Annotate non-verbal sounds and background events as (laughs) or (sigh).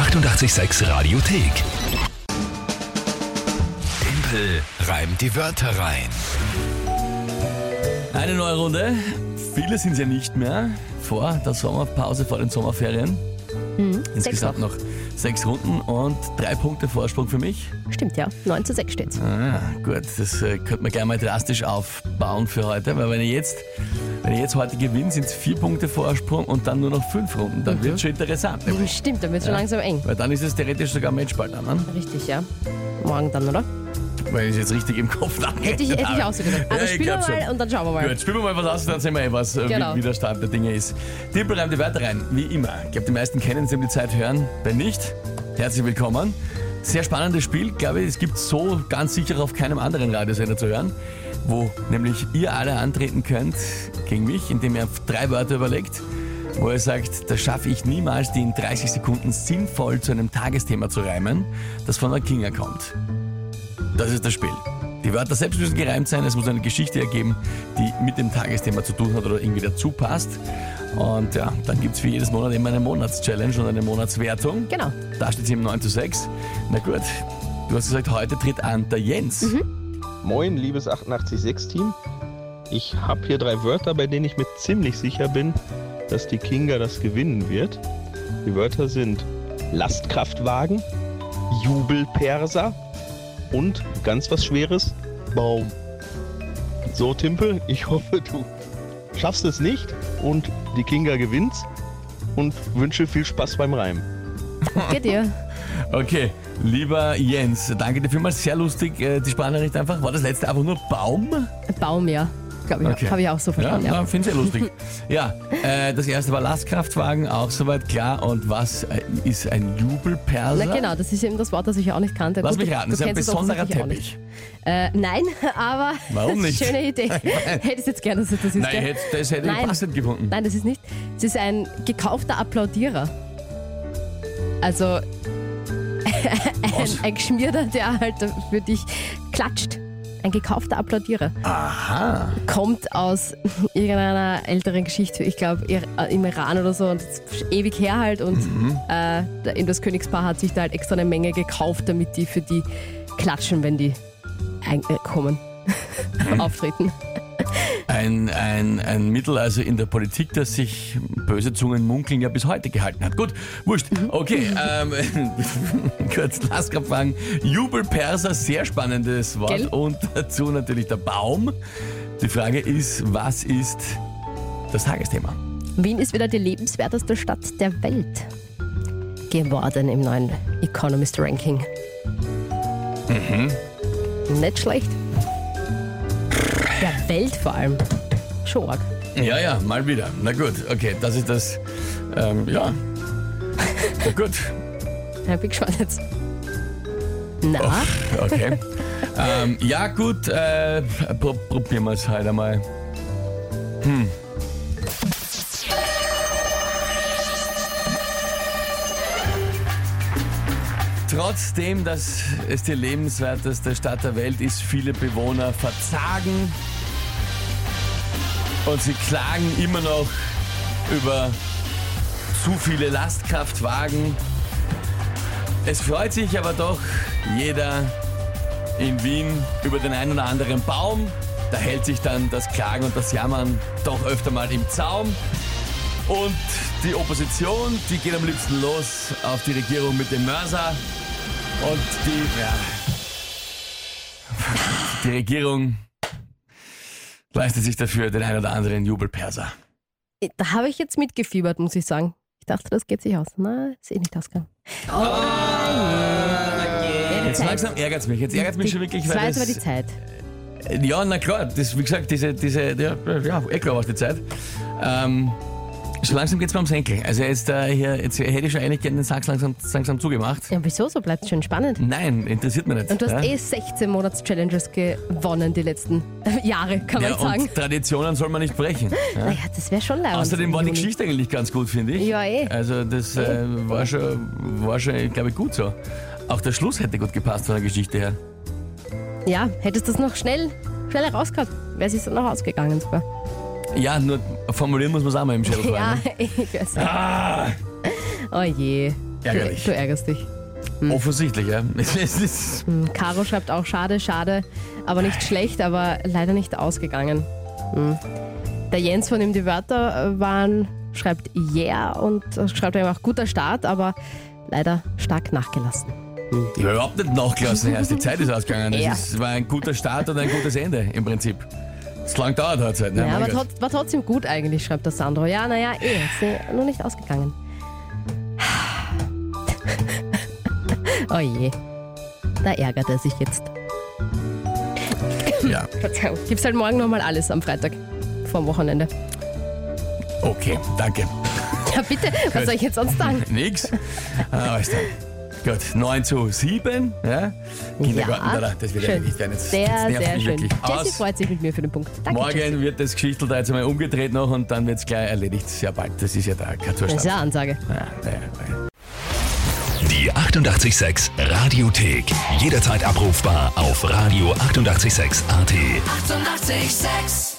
886 Radiothek. Tempel reimt die Wörter rein. Eine neue Runde. Viele sind es ja nicht mehr vor der Sommerpause, vor den Sommerferien. Insgesamt noch sechs Runden und drei Punkte Vorsprung für mich. Stimmt, ja. 9 zu 6 steht's. Ah, gut, das äh, könnte man gleich mal drastisch aufbauen für heute, weil wenn ich jetzt, wenn ich jetzt heute gewinne, sind es vier Punkte Vorsprung und dann nur noch fünf Runden. Dann wird schon interessant. nämlich. Stimmt, dann wird schon langsam eng. Weil dann ist es theoretisch sogar Matchball dann, ne? Richtig, ja. Morgen dann, oder? Weil ich es jetzt richtig im Kopf Hätte ich, hätte ich auch so gedacht. Ja, Also ich spielen wir mal schon. und dann schauen wir mal. Gut, spielen wir mal was aus, dann sehen wir eh, was, äh, Genau. wie, wie der Stand der Dinge ist. Tippel reimt die Wörter rein, wie immer. Ich glaube, die meisten kennen es, um die Zeit hören. Wenn nicht, herzlich willkommen. Sehr spannendes Spiel, glaube ich, es gibt so ganz sicher auf keinem anderen Radiosender zu hören, wo nämlich ihr alle antreten könnt gegen mich, indem ihr drei Wörter überlegt, wo ihr sagt, das schaffe ich niemals, die in 30 Sekunden sinnvoll zu einem Tagesthema zu reimen, das von der Kinga kommt. Das ist das Spiel. Die Wörter selbst müssen gereimt sein, es muss eine Geschichte ergeben, die mit dem Tagesthema zu tun hat oder irgendwie dazu passt. Und ja, dann gibt es für jedes Monat immer eine Monatschallenge und eine Monatswertung. Genau. Da steht es eben 9 zu 6. Na gut, du hast gesagt, heute tritt an der Jens. Moin, liebes 886-Team. Ich habe hier drei Wörter, bei denen ich mir ziemlich sicher bin, dass die Kinga das gewinnen wird. Die Wörter sind Lastkraftwagen, Jubelperser und ganz was Schweres, Baum. So, Timpel, ich hoffe, du schaffst es nicht und die Kinga gewinnt und wünsche viel Spaß beim Reimen. Geht dir? (laughs) Okay, lieber Jens, danke dir vielmals. Sehr lustig, äh, die Sprachnachricht einfach. War das letzte einfach nur Baum? Baum, ja. Glaube ich. Okay. Habe ich auch so Ja, verstanden. Ja, ja. finde ich sehr lustig. (laughs) ja, äh, das erste war Lastkraftwagen, auch soweit klar. Und was äh, ist ein Jubelperser? Na genau, das ist eben das Wort, das ich auch nicht kannte. Lass Gut, mich du- raten, (laughs) (laughs) du das ist ein besonderer Teppich. Äh, nein, aber Warum nicht? schöne Idee. Hätte ich jetzt gerne, dass es das ist. Nein, hätte, das hätte ich Nein. passend gefunden. Nein, das ist nicht. Es ist ein gekaufter Applaudierer. Also ein, ein Geschmierter, der halt für dich klatscht. Ein gekaufter Applaudierer. Aha. Kommt aus (laughs) irgendeiner älteren Geschichte, ich glaube im Iran oder so, und ewig her halt. Und Mhm. äh, das Königspaar hat sich da halt extra eine Menge gekauft, damit die für die klatschen, wenn die äh, kommen, (laughs) auftreten. Ein, ein, ein Mittel also in der Politik, das sich böse Zungen munkeln ja bis heute gehalten hat. Gut, wurscht. Okay, ähm, (laughs) kurz Lastkraftwagen. Jubelperser, sehr spannendes Wort. Gell? Und dazu natürlich der Baum. Die Frage ist, was ist das Tagesthema? Wien ist wieder die lebenswerteste Stadt der Welt geworden im neuen Economist Ranking. Nicht schlecht. Der Welt vor allem. Schon arg. Ja, ja, mal wieder. Na gut, okay, das ist das. Ähm, ja. Na gut, (laughs) Ja, bin gespannt jetzt. Na, okay. ähm, ja, gut, äh, pro probieren wir es halt einmal. Hm. Trotzdem, dass es die lebenswerteste Stadt der Welt ist, viele Bewohner verzagen und sie klagen immer noch über zu viele Lastkraftwagen. Es freut sich aber doch jeder in Wien über den einen oder anderen Baum. Da hält sich dann das Klagen und das Jammern doch öfter mal im Zaum. Und die Opposition, die geht am liebsten los auf die Regierung mit dem Mörser. Und die, ja, die Regierung leistet sich dafür den einen oder anderen Jubelperser. da habe ich jetzt mitgefiebert, muss ich sagen. Ich dachte, das geht sich aus. Na, ist eh nicht ausgegangen. Oh, je. Jetzt langsam ärgert es mich. Jetzt ärgert es mich schon wirklich, Das war weil jetzt aber die Zeit. Ja, na klar, das, wie gesagt, diese, diese, ja, ja eh klar war es die Zeit. Ähm, so langsam geht es mir ums Henkel. Also jetzt, äh, hier, jetzt hätte ich schon eigentlich gerne den Sack langsam, langsam zugemacht. Ja, wieso? So bleibt es schön spannend. Nein, interessiert mich nicht. Und du hast ja? eh 16 Monats-Challenges gewonnen die letzten (laughs) Jahre, kann man ja, sagen. und Traditionen soll man nicht brechen. Ja? Naja, das wäre schon leid. Außerdem war die Geschichte eigentlich ganz gut, finde ich. Ja, eh. Also das äh, war schon, war schon glaube ich, gut so. Auch der Schluss hätte gut gepasst von der Geschichte her. Ja, hättest du das noch schnell, schnell rausgehabt, wäre es dann noch ausgegangen sogar. Ja, nur formulieren muss man es auch mal im Schädel Ja, ne? (laughs) ich weiß. Ah, Oh je. Ärgerlich. Du ärgerst dich. Offensichtlich, ja. (laughs) Es ist, Hm, Caro schreibt auch schade, schade, aber nicht schlecht, aber leider nicht ausgegangen. Hm. Der Jens, von dem die Wörter äh, waren, schreibt yeah und äh, schreibt eben auch guter Start, aber leider stark nachgelassen. ich habe überhaupt nicht nachgelassen, erst die Zeit ist ausgegangen. Es Ja. ist- war ein guter Start und ein gutes Ende im Prinzip. Es lang dauert hat halt. Ne? Ja, aber trotz, war trotzdem gut eigentlich, schreibt der Sandro. Ja, naja, eh, ist eh nur nicht ausgegangen. (laughs) oh je, da ärgert er sich jetzt. Ja, (laughs) Verzeihung. Gibt's halt morgen nochmal alles am Freitag vorm Wochenende. okay, danke. Ja, bitte, was soll ich jetzt sonst sagen? (laughs) Nix. Ah, klar. Gut, 9 zu 7. Ja? Kindergarten, Ja, da, das wird schön. erledigt werden. Jetzt, Sehr, jetzt nervt sehr mich schön. wirklich. Jessie Aus. freut sich mit mir für den Punkt. Danke, Jessie. Morgen wird das Geschichtel da jetzt einmal umgedreht noch und dann wird es gleich erledigt. Sehr bald. Das ist ja da kein Das ist Zustand. ja eine Ansage. Ja, ja, ja. Die 886 Radiothek. Jederzeit abrufbar auf radio886.at. 886! 886